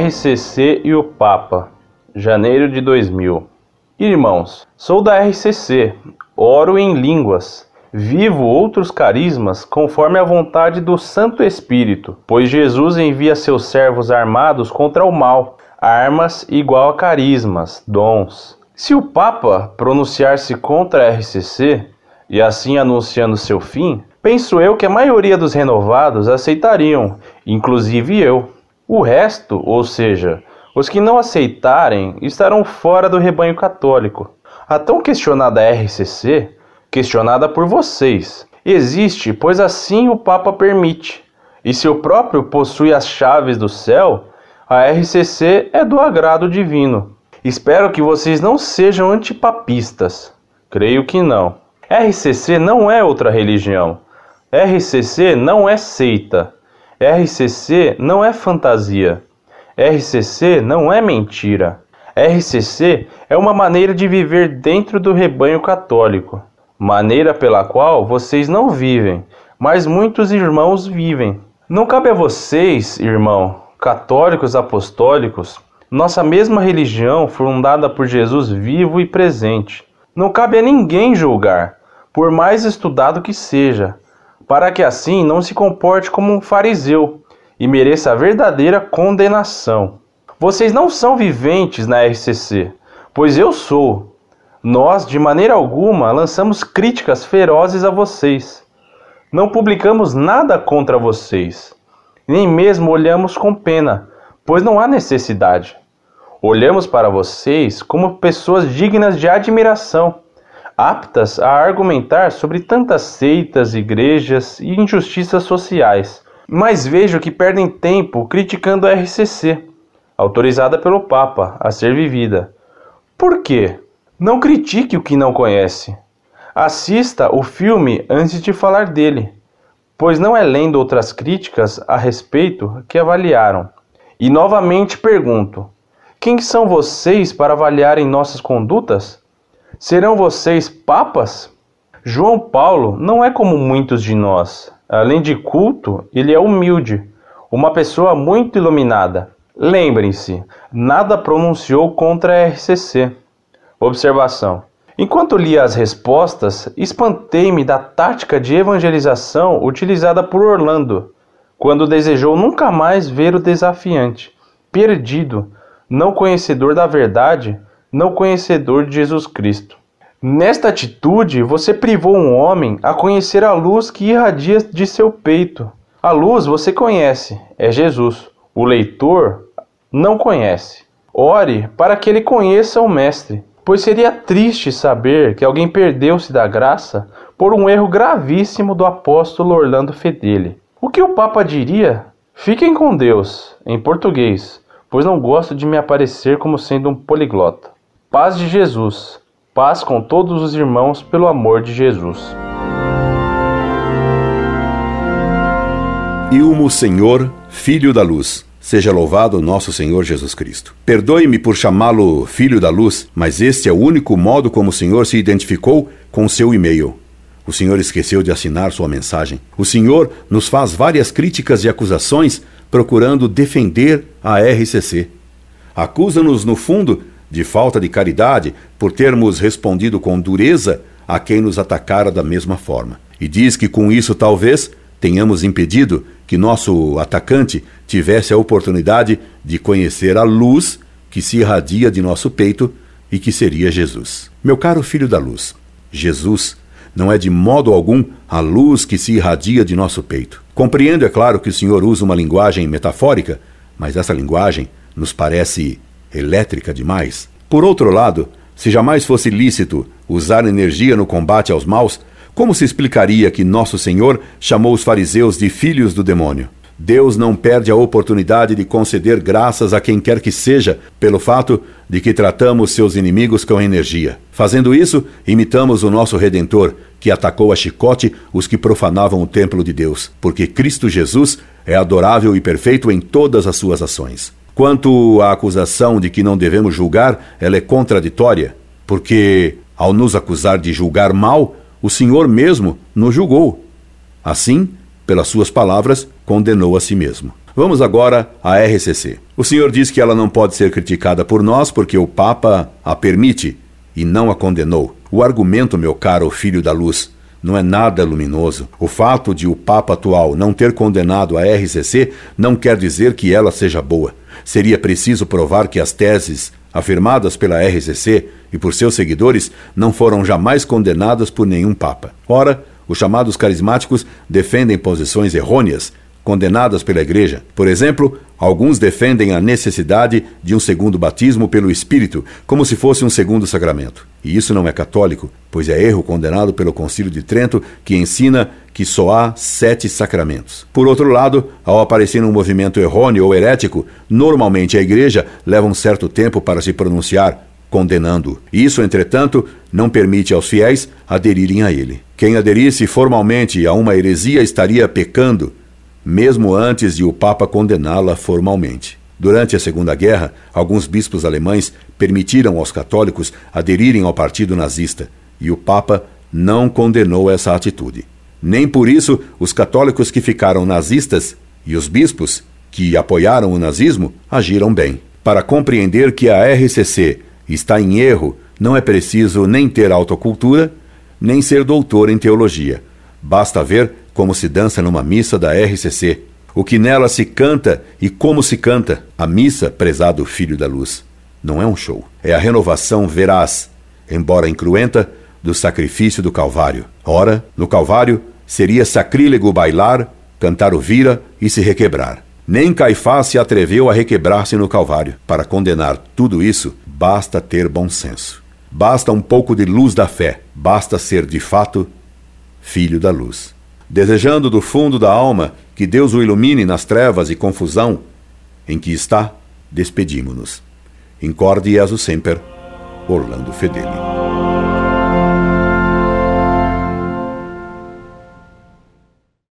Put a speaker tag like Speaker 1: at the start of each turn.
Speaker 1: RCC e o Papa, janeiro de 2000. Irmãos, sou da RCC, oro em línguas, vivo outros carismas conforme a vontade do Santo Espírito, pois Jesus envia seus servos armados contra o mal, armas igual a carismas, dons. Se o Papa pronunciar-se contra a RCC, e assim anunciando seu fim, penso eu que a maioria dos renovados aceitariam, inclusive eu. O resto, ou seja, os que não aceitarem, estarão fora do rebanho católico. A tão questionada RCC, questionada por vocês, existe, pois assim o Papa permite. E se o próprio possui as chaves do céu, a RCC é do agrado divino. Espero que vocês não sejam antipapistas. Creio que não. RCC não é outra religião. RCC não é seita. RCC não é fantasia. RCC não é mentira. RCC é uma maneira de viver dentro do rebanho católico, maneira pela qual vocês não vivem, mas muitos irmãos vivem. Não cabe a vocês, irmão, católicos apostólicos, nossa mesma religião fundada por Jesus vivo e presente. Não cabe a ninguém julgar, por mais estudado que seja, para que assim não se comporte como um fariseu e mereça a verdadeira condenação. Vocês não são viventes na RCC, pois eu sou. Nós, de maneira alguma, lançamos críticas ferozes a vocês. Não publicamos nada contra vocês, nem mesmo olhamos com pena, pois não há necessidade. Olhamos para vocês como pessoas dignas de admiração aptas a argumentar sobre tantas seitas, igrejas e injustiças sociais. Mas vejo que perdem tempo criticando a RCC, autorizada pelo Papa a ser vivida. Por quê? Não critique o que não conhece. Assista o filme antes de falar dele, pois não é lendo outras críticas a respeito que avaliaram. E novamente pergunto: quem são vocês para avaliarem nossas condutas? Serão vocês papas? João Paulo não é como muitos de nós. Além de culto, ele é humilde, uma pessoa muito iluminada. Lembrem-se, nada pronunciou contra a RCC. Observação: Enquanto lia as respostas, espantei-me da tática de evangelização utilizada por Orlando, quando desejou nunca mais ver o desafiante, perdido, não conhecedor da verdade, não conhecedor de Jesus Cristo. Nesta atitude, você privou um homem a conhecer a luz que irradia de seu peito. A luz você conhece, é Jesus. O leitor não conhece. Ore para que ele conheça o Mestre, pois seria triste saber que alguém perdeu-se da graça por um erro gravíssimo do apóstolo Orlando Fedeli. O que o Papa diria? Fiquem com Deus, em português, pois não gosto de me aparecer como sendo um poliglota. Paz de Jesus. Paz com todos os irmãos pelo amor de Jesus.
Speaker 2: Ilmo Senhor, Filho da Luz. Seja louvado nosso Senhor Jesus Cristo. Perdoe-me por chamá-lo Filho da Luz, mas este é o único modo como o Senhor se identificou com seu e-mail. O Senhor esqueceu de assinar sua mensagem. O Senhor nos faz várias críticas e acusações procurando defender a RCC. Acusa-nos, no fundo, de falta de caridade por termos respondido com dureza a quem nos atacara da mesma forma. E diz que com isso talvez tenhamos impedido que nosso atacante tivesse a oportunidade de conhecer a luz que se irradia de nosso peito e que seria Jesus. Meu caro filho da luz, Jesus não é de modo algum a luz que se irradia de nosso peito. Compreendo, é claro, que o Senhor usa uma linguagem metafórica, mas essa linguagem nos parece elétrica demais. Por outro lado, se jamais fosse lícito usar energia no combate aos maus, como se explicaria que Nosso Senhor chamou os fariseus de filhos do demônio? Deus não perde a oportunidade de conceder graças a quem quer que seja pelo fato de que tratamos seus inimigos com energia. Fazendo isso, imitamos o nosso Redentor, que atacou a chicote os que profanavam o templo de Deus, porque Cristo Jesus é adorável e perfeito em todas as suas ações. Quanto à acusação de que não devemos julgar, ela é contraditória, porque, ao nos acusar de julgar mal, o Senhor mesmo nos julgou. Assim, pelas suas palavras, condenou a si mesmo. Vamos agora à RCC. O senhor diz que ela não pode ser criticada por nós porque o Papa a permite e não a condenou. O argumento, meu caro filho da luz, não é nada luminoso. O fato de o Papa atual não ter condenado a RCC não quer dizer que ela seja boa. Seria preciso provar que as teses afirmadas pela RCC e por seus seguidores não foram jamais condenadas por nenhum Papa. Ora, os chamados carismáticos defendem posições errôneas condenadas pela Igreja. Por exemplo, alguns defendem a necessidade de um segundo batismo pelo Espírito, como se fosse um segundo sacramento. E isso não é católico, pois é erro condenado pelo Concílio de Trento, que ensina que só há sete sacramentos. Por outro lado, ao aparecer um movimento errôneo ou herético, normalmente a Igreja leva um certo tempo para se pronunciar, condenando. Isso, entretanto, não permite aos fiéis aderirem a ele. Quem aderisse formalmente a uma heresia estaria pecando, mesmo antes de o Papa condená-la formalmente. Durante a Segunda Guerra, alguns bispos alemães permitiram aos católicos aderirem ao partido nazista, e o Papa não condenou essa atitude. Nem por isso os católicos que ficaram nazistas e os bispos que apoiaram o nazismo agiram bem. Para compreender que a RCC está em erro, não é preciso nem ter autocultura, nem ser doutor em teologia. Basta ver como se dança numa missa da RCC, o que nela se canta e como se canta. A missa, prezado filho da luz, não é um show, é a renovação veraz, embora incruenta, do sacrifício do Calvário. Ora, no Calvário, seria sacrílego bailar, cantar o vira e se requebrar. Nem Caifás se atreveu a requebrar-se no Calvário. Para condenar tudo isso, basta ter bom senso. Basta um pouco de luz da fé. Basta ser, de fato, filho da luz desejando do fundo da alma que Deus o ilumine nas trevas e confusão em que está, despedimo-nos. Incorde Jesus Semper, Orlando Fedeli.